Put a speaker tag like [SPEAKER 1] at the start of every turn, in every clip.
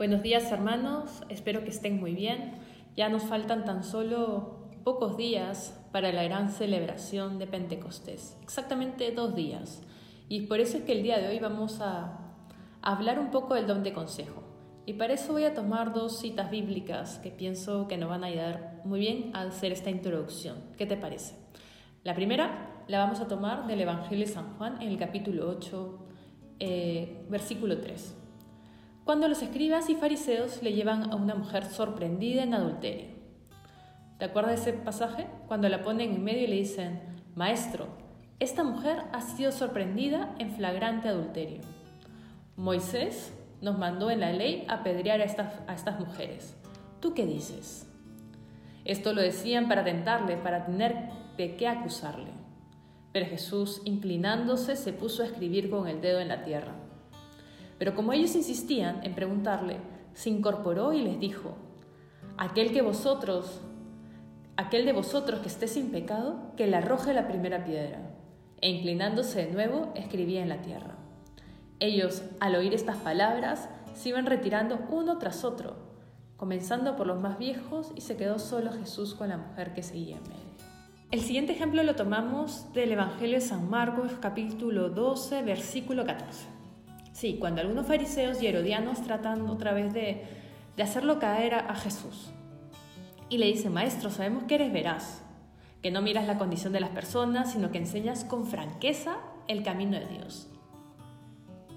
[SPEAKER 1] Buenos días hermanos, espero que estén muy bien. Ya nos faltan tan solo pocos días para la gran celebración de Pentecostés, exactamente dos días. Y por eso es que el día de hoy vamos a hablar un poco del don de consejo. Y para eso voy a tomar dos citas bíblicas que pienso que nos van a ayudar muy bien a hacer esta introducción. ¿Qué te parece? La primera la vamos a tomar del Evangelio de San Juan en el capítulo 8, eh, versículo 3. Cuando los escribas y fariseos le llevan a una mujer sorprendida en adulterio. ¿Te acuerdas de ese pasaje? Cuando la ponen en medio y le dicen, Maestro, esta mujer ha sido sorprendida en flagrante adulterio. Moisés nos mandó en la ley apedrear a estas, a estas mujeres. ¿Tú qué dices? Esto lo decían para tentarle, para tener de qué acusarle. Pero Jesús, inclinándose, se puso a escribir con el dedo en la tierra. Pero como ellos insistían en preguntarle, se incorporó y les dijo, aquel que vosotros, aquel de vosotros que esté sin pecado, que le arroje la primera piedra. E inclinándose de nuevo, escribía en la tierra. Ellos, al oír estas palabras, se iban retirando uno tras otro, comenzando por los más viejos y se quedó solo Jesús con la mujer que seguía en medio. El siguiente ejemplo lo tomamos del Evangelio de San Marcos, capítulo 12, versículo 14. Sí, cuando algunos fariseos y herodianos tratan otra vez de, hacerlo caer a, Jesús. Y le dicen, maestro, sabemos que eres veraz, que no miras la condición de las personas, sino que enseñas con franqueza el camino de Dios.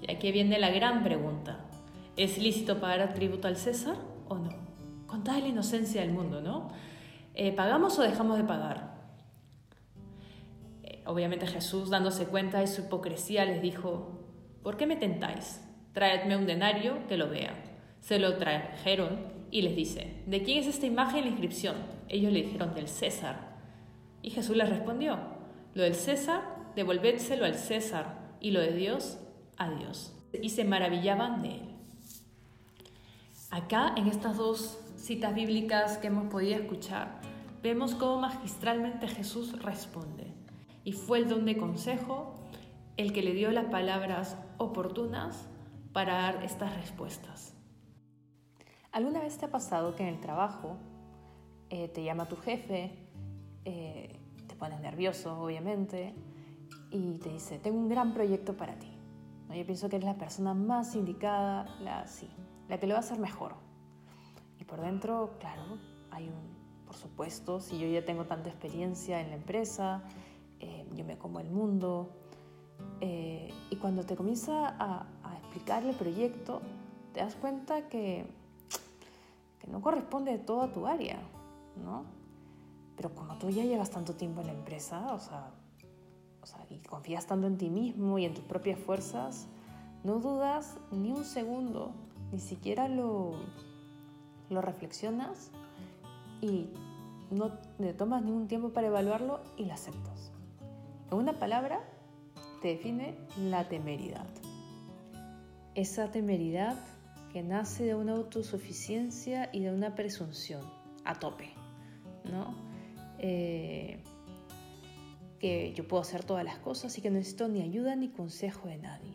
[SPEAKER 1] Y aquí viene la gran pregunta. ¿Es lícito pagar tributo al César o no? Con toda la inocencia del mundo, ¿no? Eh, ¿Pagamos o dejamos de pagar? obviamente Jesús, dándose cuenta de su hipocresía, les dijo, ¿por qué me tentáis? Traedme un denario que lo vea. Se lo trajeron y les dice, ¿de quién es esta imagen y la inscripción? Ellos le dijeron, del César. Y Jesús les respondió, lo del César, devolvédselo al César, y lo de Dios, a Dios. Y se maravillaban de él. Acá, en estas dos citas bíblicas que hemos podido escuchar, vemos cómo magistralmente Jesús responde y fue el don de consejo el que le dio las palabras oportunas para dar estas respuestas. ¿Alguna vez te ha pasado que en el trabajo eh, te llama tu jefe, eh, te pones nervioso obviamente y te dice, tengo un gran proyecto para ti? Yo pienso que eres la persona más indicada, la, sí, la que lo va a hacer mejor. Y por dentro, claro, hay un, por supuesto, si yo ya tengo tanta experiencia en la empresa, eh, yo me como el mundo. Eh, y cuando te comienza a, a, explicar el proyecto, te das cuenta que, que no corresponde todo a tu área, ¿no? Pero como tú ya llevas tanto tiempo en la empresa, o sea, o sea, y confías tanto en ti mismo y en tus propias fuerzas, no dudas ni un segundo, ni siquiera lo, lo reflexionas y no te tomas ningún tiempo para evaluarlo y lo aceptas. En una palabra, define la temeridad. Esa temeridad que nace de una autosuficiencia y de una presunción a tope, ¿no? Eh, que yo puedo hacer todas las cosas y que no necesito ni ayuda ni consejo de nadie.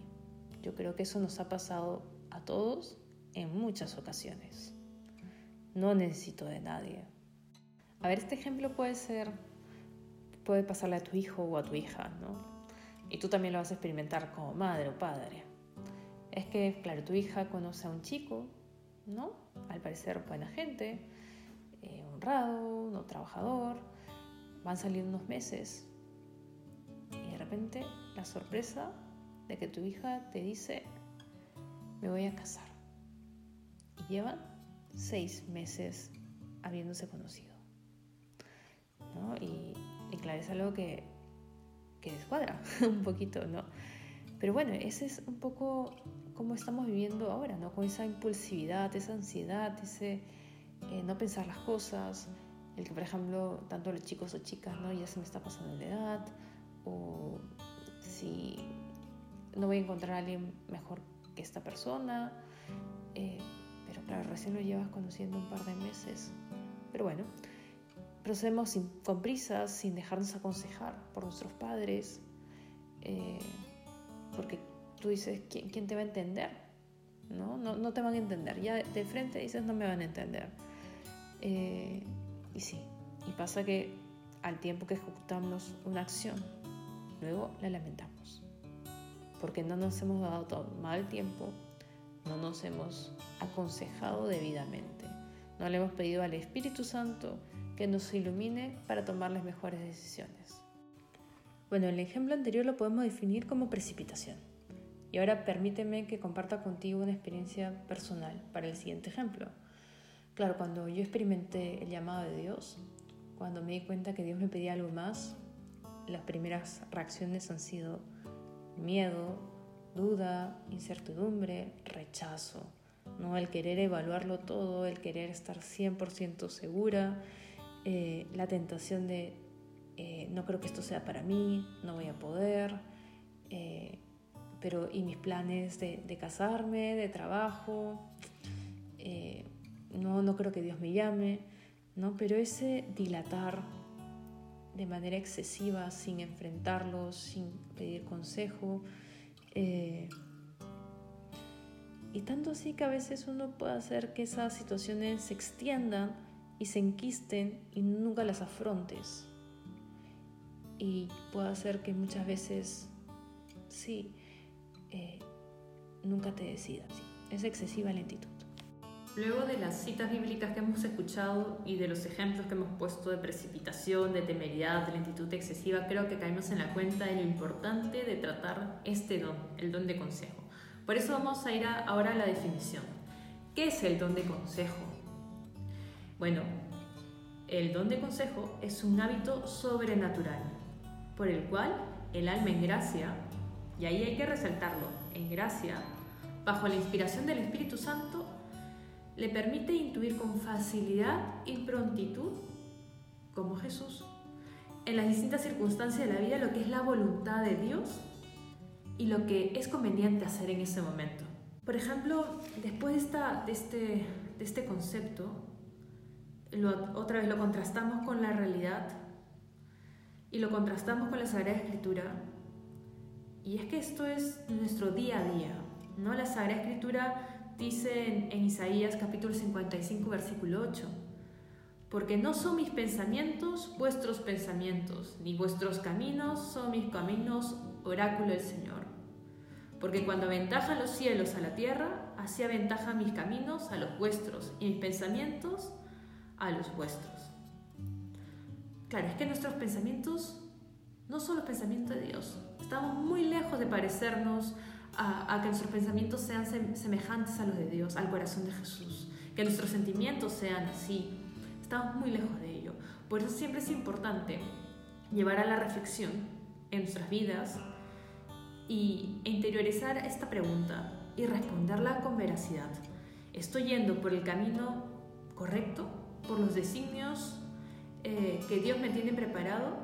[SPEAKER 1] Yo creo que eso nos ha pasado a todos en muchas ocasiones. No necesito de nadie. A ver, este ejemplo puede ser puede pasarle a tu hijo o a tu hija, ¿no? Y tú también lo vas a experimentar como madre o padre. Es que, claro, tu hija conoce a un chico, ¿no? Al parecer buena gente, eh, honrado, no trabajador, van saliendo unos meses y de repente la sorpresa de que tu hija te dice, me voy a casar. Y llevan seis meses habiéndose conocido. ¿no? Y y claro, es algo que, que descuadra un poquito, ¿no? Pero bueno, ese es un poco como estamos viviendo ahora, ¿no? Con esa impulsividad, esa ansiedad, ese eh, no pensar las cosas, el que, por ejemplo, tanto los chicos o chicas, ¿no? Ya se me está pasando la edad, o si no voy a encontrar a alguien mejor que esta persona, eh, pero claro, recién lo llevas conociendo un par de meses. Pero bueno, procedemos sin, con prisas, sin dejarnos aconsejar por nuestros padres, eh, porque tú dices, ¿quién, te va a entender? ¿no? No, te van a entender. Ya de frente dices, no me van a entender. Eh, y sí, y pasa que al tiempo que ejecutamos una acción, luego la lamentamos. Porque no nos hemos dado todo mal tiempo, no nos hemos aconsejado debidamente, no le hemos pedido al Espíritu Santo que nos ilumine para tomar las mejores decisiones. Bueno, el ejemplo anterior lo podemos definir como precipitación. Y ahora permíteme que comparta contigo una experiencia personal para el siguiente ejemplo. Claro, cuando yo experimenté el llamado de Dios, cuando me di cuenta que Dios me pedía algo más, las primeras reacciones han sido miedo, duda, incertidumbre, rechazo, ¿no? el querer evaluarlo todo, el querer estar 100% segura, eh, la tentación de eh, no creo que esto sea para mí, no voy a poder, eh, pero y mis planes de, casarme, de trabajo, no, no creo que Dios me llame, ¿no? Pero ese dilatar de manera excesiva, sin enfrentarlo, sin pedir consejo, y tanto así que a veces uno puede hacer que esas situaciones se extiendan y se enquisten y nunca las afrontes. Y puede hacer que muchas veces, sí, eh, nunca te decidas. Es excesiva lentitud.
[SPEAKER 2] Luego de las citas bíblicas que hemos escuchado y de los ejemplos que hemos puesto de precipitación, de temeridad, de lentitud excesiva, creo que caemos en la cuenta de lo importante de tratar este don, el don de consejo. Por eso vamos a ir ahora a la definición. ¿Qué es el don de consejo? Bueno, el don de consejo es un hábito sobrenatural por el cual el alma en gracia y ahí hay que resaltarlo, en gracia, bajo la inspiración del Espíritu Santo, le permite intuir con facilidad y prontitud, como Jesús, en las distintas circunstancias de la vida lo que es la voluntad de Dios y lo que es conveniente hacer en ese momento. Por ejemplo, después de, esta, de, este, de este concepto, otra vez lo contrastamos con la realidad y lo contrastamos con la Sagrada Escritura y es que esto es nuestro día a día, ¿no? La Sagrada Escritura dice en, Isaías capítulo 55 versículo 8, porque no son mis pensamientos vuestros pensamientos, ni vuestros caminos son mis caminos, oráculo del Señor. Porque cuando aventajan los cielos a la tierra, así aventajan mis caminos a los vuestros y mis pensamientos a los vuestros. Claro, es que nuestros pensamientos no son los pensamientos de Dios, Estamos muy lejos de parecernos a, que nuestros pensamientos sean semejantes a los de Dios, al corazón de Jesús, que nuestros sentimientos sean así. Estamos muy lejos de ello. Por eso siempre es importante llevar a la reflexión en nuestras vidas y, e interiorizar esta pregunta y responderla con veracidad. ¿Estoy yendo por el camino correcto? ¿Por los designios eh, que Dios me tiene preparado?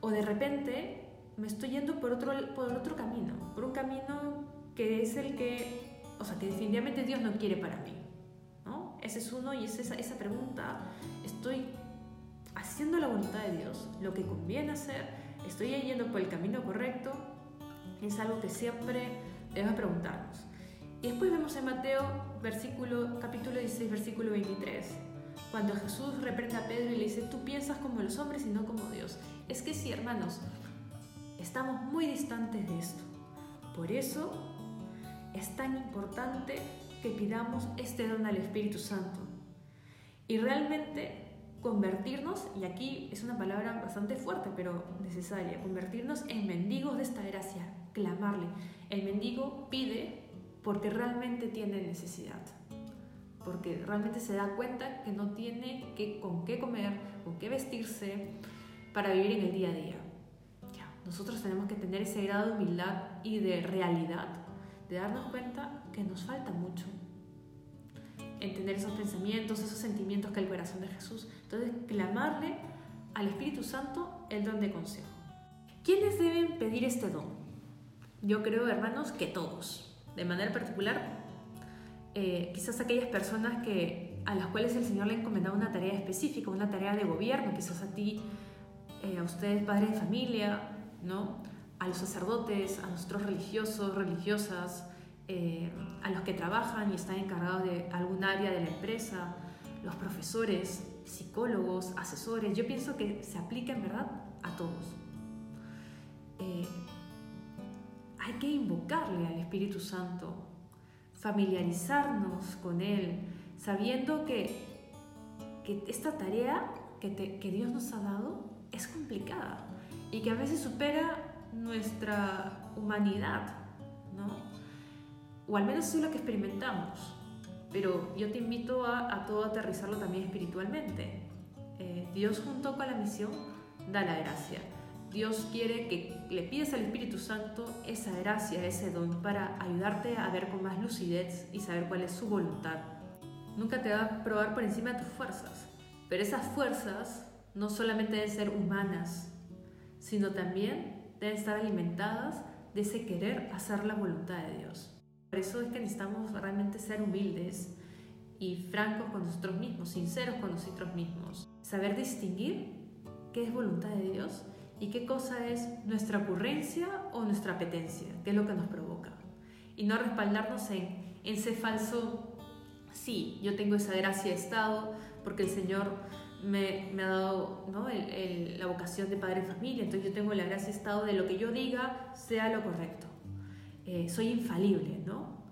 [SPEAKER 2] ¿O de repente me estoy yendo por otro, por otro camino, por un camino que es el que, o sea, que definitivamente Dios no quiere para mí. ¿no? Ese es uno y es esa, esa pregunta, estoy haciendo la voluntad de Dios, lo que conviene hacer, estoy yendo por el camino correcto, es algo que siempre debemos preguntarnos. Y después vemos en Mateo versículo, capítulo 16, versículo 23, cuando Jesús reprende a Pedro y le dice, tú piensas como los hombres y no como Dios. Es que sí, hermanos, Estamos muy distantes de esto. Por eso es tan importante que pidamos este don al Espíritu Santo. Y realmente convertirnos, y aquí es una palabra bastante fuerte pero necesaria, convertirnos en mendigos de esta gracia, clamarle. El mendigo pide porque realmente tiene necesidad, porque realmente se da cuenta que no tiene que, con qué comer, con qué vestirse para vivir en el día a día. Nosotros tenemos que tener ese grado de humildad y de realidad, de darnos cuenta que nos falta mucho. Entender esos pensamientos, esos sentimientos que el corazón de Jesús. Entonces, clamarle al Espíritu Santo el don de consejo. ¿Quiénes deben pedir este don? Yo creo, hermanos, que todos. De manera particular, eh, quizás aquellas personas que, a las cuales el Señor le ha encomendado una tarea específica, una tarea de gobierno, quizás a ti, eh, a ustedes, padres de familia, ¿no? A los sacerdotes, a nuestros religiosos, religiosas, eh, a los que trabajan y están encargados de algún área de la empresa, los profesores, psicólogos, asesores. Yo pienso que se aplica en verdad a todos. Eh, hay que invocarle al Espíritu Santo, familiarizarnos con Él, sabiendo que, que esta tarea que, que Dios nos ha dado es complicada y que a veces supera nuestra humanidad, ¿no? O al menos eso es lo que experimentamos. Pero yo te invito a, a todo aterrizarlo también espiritualmente. Eh, Dios junto con la misión da la gracia. Dios quiere que le pides al Espíritu Santo esa gracia, ese don, para ayudarte a ver con más lucidez y saber cuál es su voluntad. Nunca te va a probar por encima de tus fuerzas, pero esas fuerzas no solamente deben ser humanas, sino también deben estar alimentadas de ese querer hacer la voluntad de Dios. Por eso es que necesitamos realmente ser humildes y francos con nosotros mismos, sinceros con nosotros mismos. Saber distinguir qué es voluntad de Dios y qué cosa es nuestra ocurrencia o nuestra apetencia, qué es lo que nos provoca. Y no respaldarnos en, ese falso, sí, yo tengo esa gracia de Estado porque el Señor me, ha dado ¿no? la vocación de padre de familia, entonces yo tengo la gracia de Estado de lo que yo diga sea lo correcto. Eh, soy infalible, ¿no?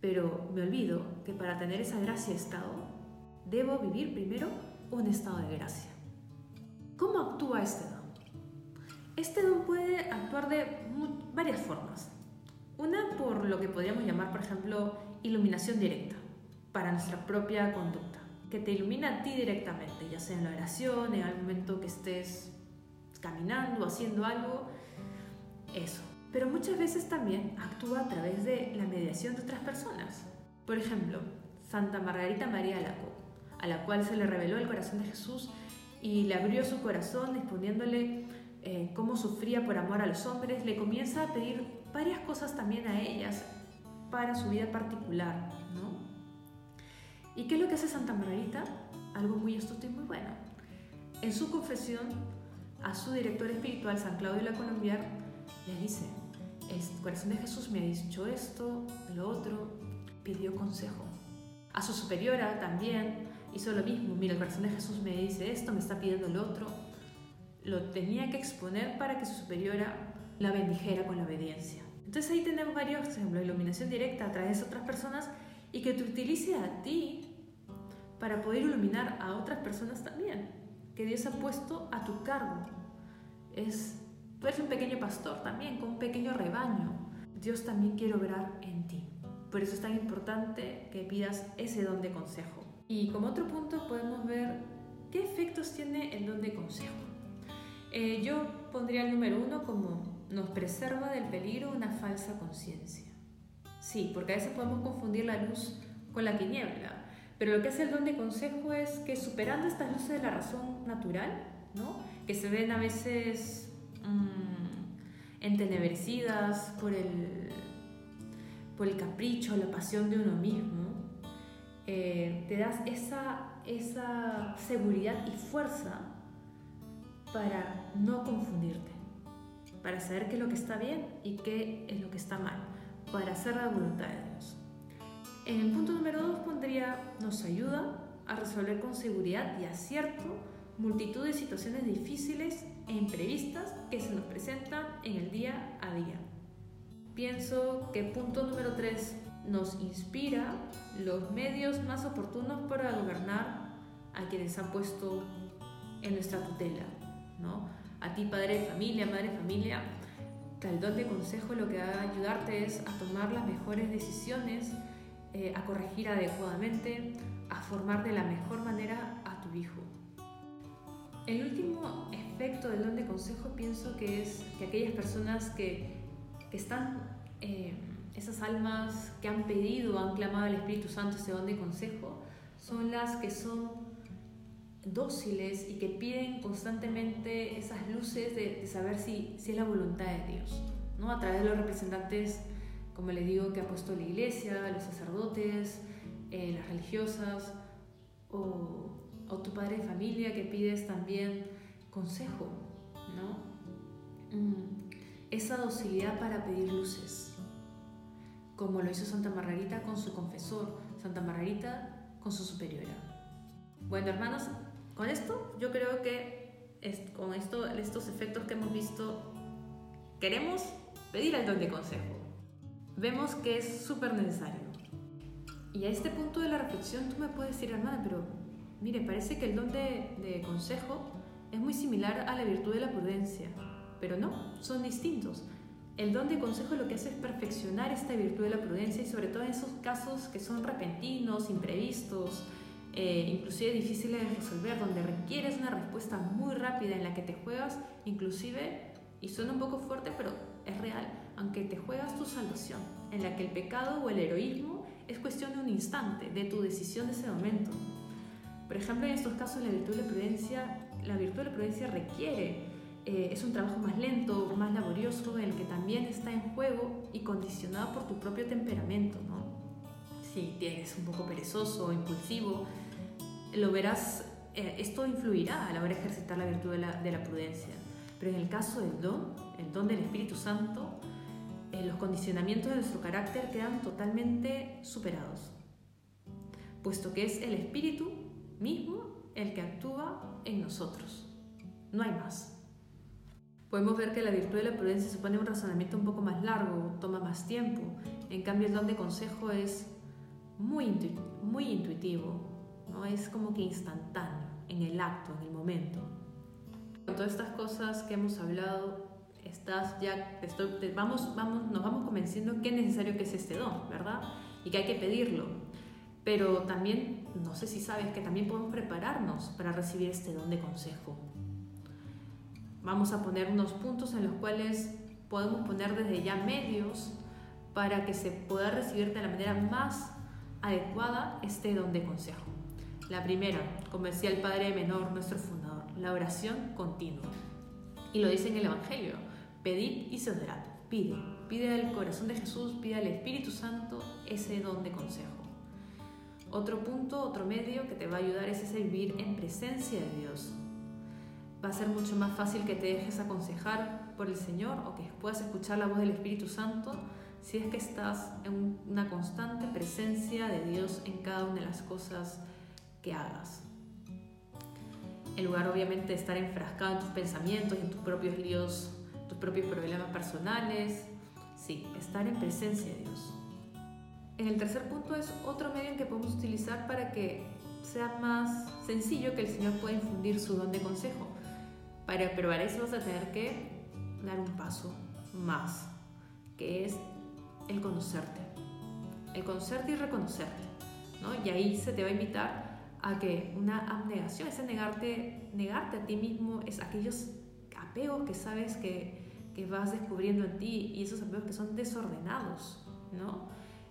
[SPEAKER 2] Pero me olvido que para tener esa gracia de Estado, debo vivir primero un estado de gracia. ¿Cómo actúa este? Este don puede actuar de varias formas. Una por lo que podríamos llamar, por ejemplo, iluminación directa para nuestra propia conducta, que te ilumina a ti directamente, ya sea en la oración, en el momento que estés caminando, haciendo algo, eso. Pero muchas veces también actúa a través de la mediación de otras personas. Por ejemplo, Santa Margarita María Alaco, a la cual se le reveló el corazón de Jesús y le abrió su corazón exponiéndole eh, cómo sufría por amor a los hombres, le comienza a pedir varias cosas también a ellas para su vida particular, ¿no? ¿Y qué es lo que hace Santa Margarita? Algo muy astuto y muy bueno. En su confesión a su director espiritual, San Claudio la Colombiar, le dice, el corazón de Jesús me ha dicho esto, lo otro, pidió consejo. A su superiora también hizo lo mismo, mira, el corazón de Jesús me dice esto, me está pidiendo lo otro, lo tenía que exponer para que su superiora la bendijera con la obediencia. Entonces ahí tenemos varios ejemplos, iluminación directa a través de otras personas y que te utilice a ti para poder iluminar a otras personas también, que Dios ha puesto a tu cargo. Es, tú eres un pequeño pastor también, con un pequeño rebaño. Dios también quiere obrar en ti. Por eso es tan importante que pidas ese don de consejo. Y como otro punto podemos ver qué efectos tiene el don de consejo. Eh, yo pondría el número uno como nos preserva del peligro una falsa conciencia. Sí, porque a veces podemos confundir la luz con la tiniebla, pero lo que hace el don de consejo es que superando estas luces de la razón natural, ¿no? que se ven a veces mmm, entenebrecidas por el, por el capricho, la pasión de uno mismo, eh, te das esa, esa seguridad y fuerza para no confundirte, para saber qué es lo que está bien y qué es lo que está mal, para hacer la voluntad de Dios. En el punto número dos pondría, nos ayuda a resolver con seguridad y acierto multitud de situaciones difíciles e imprevistas que se nos presentan en el día a día. Pienso que punto número tres nos inspira los medios más oportunos para gobernar a quienes han puesto en nuestra tutela. A ti, padre de familia, madre de familia, el don de consejo lo que va a ayudarte es a tomar las mejores decisiones, eh, a corregir adecuadamente, a formar de la mejor manera a tu hijo. El último efecto del don de consejo pienso que es que aquellas personas que, están, eh, esas almas que han pedido, han clamado al Espíritu Santo ese don de consejo, son las que son dóciles y que piden constantemente esas luces de, saber si, si, es la voluntad de Dios, ¿no? a través de los representantes, como le digo, que ha puesto la iglesia, los sacerdotes, eh, las religiosas, o, o, tu padre de familia que pides también consejo, ¿no? Mm, esa docilidad para pedir luces. como lo hizo Santa Margarita con su confesor, Santa Margarita con su superiora. Bueno, hermanos, con esto yo creo que con esto, estos efectos que hemos visto, queremos pedir el don de consejo. Vemos que es súper necesario. Y a este punto de la reflexión tú me puedes decir, hermana, pero mire, parece que el don de, de consejo es muy similar a la virtud de la prudencia, pero no, son distintos. El don de consejo lo que hace es perfeccionar esta virtud de la prudencia y sobre todo en esos casos que son repentinos, imprevistos, eh, inclusive difíciles de resolver, donde requieres una respuesta muy rápida en la que te juegas, inclusive, y suena un poco fuerte, pero es real, aunque te juegas tu salvación, en la que el pecado o el heroísmo es cuestión de un instante, de tu decisión de ese momento. Por ejemplo, en estos casos la virtud de la prudencia, la virtud de la prudencia requiere eh, es un trabajo más lento, más laborioso, el que también está en juego y condicionado por tu propio temperamento, ¿no? Si tienes un poco perezoso impulsivo, lo verás, eh, esto influirá a la hora de ejercitar la virtud de la, de la, prudencia. Pero en el caso del don, el don del Espíritu Santo, eh, los condicionamientos de nuestro carácter quedan totalmente superados, puesto que es el Espíritu mismo el que actúa en nosotros. No hay más podemos ver que la virtud de la prudencia supone un razonamiento un poco más largo, toma más tiempo. En cambio, el don de consejo es muy, muy intuitivo, ¿no? es como que instantáneo, en el acto, en el momento. Con todas estas cosas que hemos hablado, estás vamos, vamos, nos vamos convenciendo que es necesario que es este don, ¿verdad? Y que hay que pedirlo. Pero también, no sé si sabes que también podemos prepararnos para recibir este don de consejo vamos a poner unos puntos en los cuales podemos poner desde ya medios para que se pueda recibir de la manera más adecuada este don de consejo. La primera, como decía el Padre Menor, nuestro fundador, la oración continua. Y lo dice en el Evangelio, pedid y se os dará. Pide, pide al corazón de Jesús, pide al Espíritu Santo ese don de consejo. Otro punto, otro medio que te va a ayudar es ese vivir en presencia de Dios, va a ser mucho más fácil que te dejes aconsejar por el Señor o que puedas escuchar la voz del Espíritu Santo si es que estás en una constante presencia de Dios en cada una de las cosas que hagas. En lugar obviamente de estar enfrascado en tus pensamientos y en tus propios líos, tus propios problemas personales, sí, estar en presencia de Dios. En el tercer punto es otro medio que podemos utilizar para que sea más sencillo que el Señor pueda infundir su don de consejo para probar eso vas a tener que dar un paso más, que es el conocerte. El conocerte y reconocerte. ¿no? Y ahí se te va a invitar a que una abnegación, ese negarte, negarte a ti mismo, es aquellos apegos que sabes que, que vas descubriendo en ti y esos apegos que son desordenados, ¿no?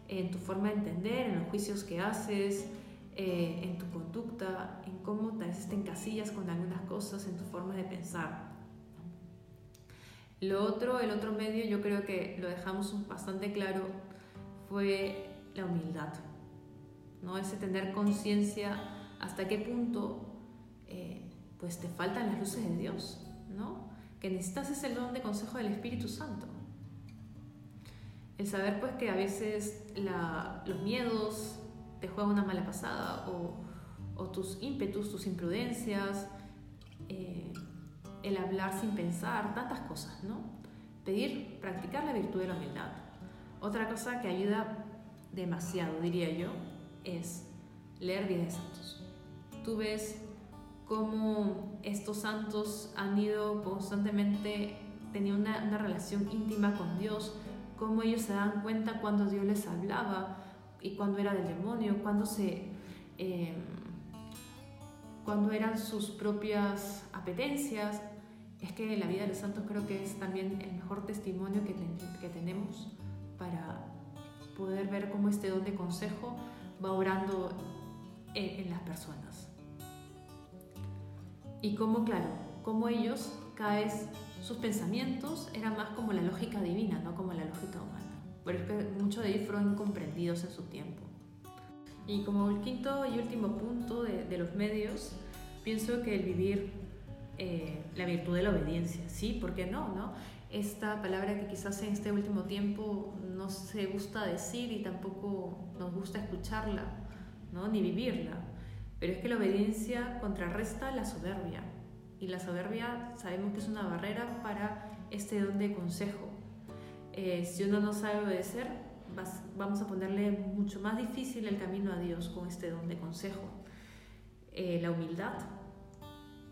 [SPEAKER 2] En tu forma de entender, en los juicios que haces, eh, en tu conducta, en cómo tal vez te encasillas con algunas cosas, en tu forma de pensar. Lo otro, el otro medio, yo creo que lo dejamos bastante claro, fue la humildad, ¿no? Ese tener conciencia hasta qué punto eh, pues te faltan las luces de Dios, ¿no? Que necesitas ese don de consejo del Espíritu Santo. El saber pues que a veces los miedos, te juega una mala pasada o, tus ímpetus, tus imprudencias, eh, el hablar sin pensar, tantas cosas, ¿no? Pedir, practicar la virtud de la humildad. Otra cosa que ayuda demasiado, diría yo, es leer vidas de santos. Tú ves cómo estos santos han ido constantemente teniendo una, una relación íntima con Dios, cómo ellos se dan cuenta cuando Dios les hablaba, y cuando era del demonio, cuando se... Eh, cuando eran sus propias apetencias. Es que la vida de los santos creo que es también el mejor testimonio que, que tenemos para poder ver cómo este don de consejo va orando en, en las personas. Y cómo, claro, cómo ellos, cada vez sus pensamientos eran más como la lógica divina, no como la lógica humana pero es que muchos de ellos fueron incomprendidos en su tiempo. Y como el quinto y último punto de, de los medios, pienso que el vivir eh, la virtud de la obediencia, ¿sí? ¿Por qué no? no? esta palabra que quizás en este último tiempo no se gusta decir y tampoco nos gusta escucharla, ¿no? ni vivirla. Pero es que la obediencia contrarresta la soberbia. Y la soberbia sabemos que es una barrera para este don de consejo. Eh, si uno no sabe obedecer, vamos a ponerle mucho más difícil el camino a Dios con este don de consejo. Eh, la humildad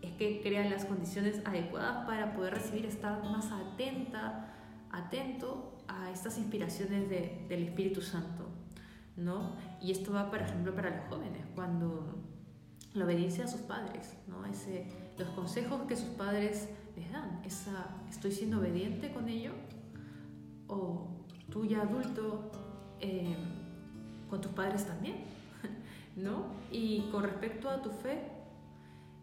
[SPEAKER 2] es que crea las condiciones adecuadas para poder recibir, estar más atenta, atento a estas inspiraciones del Espíritu Santo. ¿no? Y esto va, por ejemplo, para los jóvenes, cuando la obediencia a sus padres, ¿no? Ese, los consejos que sus padres les dan, esa, ¿estoy siendo obediente con ello? O tú ya adulto, eh, con tus padres también, ¿no? Y con respecto a tu fe,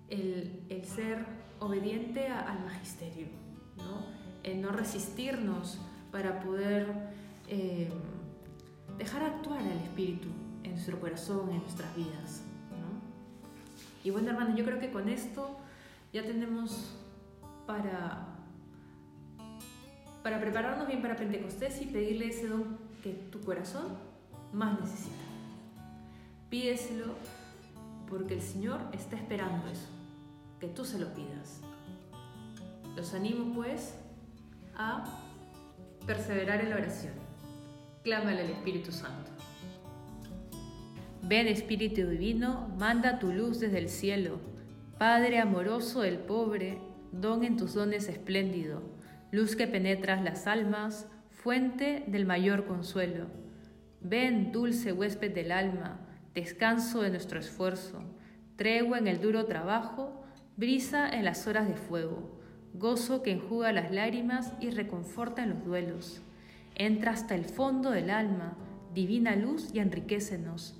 [SPEAKER 2] el, el ser obediente al magisterio, ¿no? El no resistirnos para poder eh, dejar actuar al Espíritu en nuestro corazón, en nuestras vidas. Y bueno, hermanos, yo creo que con esto ya tenemos para, para prepararnos bien para Pentecostés y pedirle ese don que tu corazón más necesita. Pídeselo porque el Señor está esperando eso, que tú se lo pidas. Los animo pues a perseverar en la oración. Clámale al Espíritu Santo.
[SPEAKER 1] Ven Espíritu Divino, manda tu luz desde el cielo. Padre amoroso del pobre, don en tus dones espléndido, luz que penetras las almas, fuente del mayor consuelo. Ven, dulce huésped del alma, descanso de nuestro esfuerzo, tregua en el duro trabajo, brisa en las horas de fuego, gozo que enjuga las lágrimas y reconforta en los duelos. Entra hasta el fondo del alma, divina luz y enriquecenos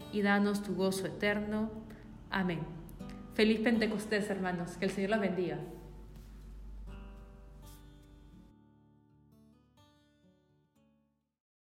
[SPEAKER 1] y danos tu gozo eterno. Amén. Feliz Pentecostés, hermanos. Que el Señor los bendiga.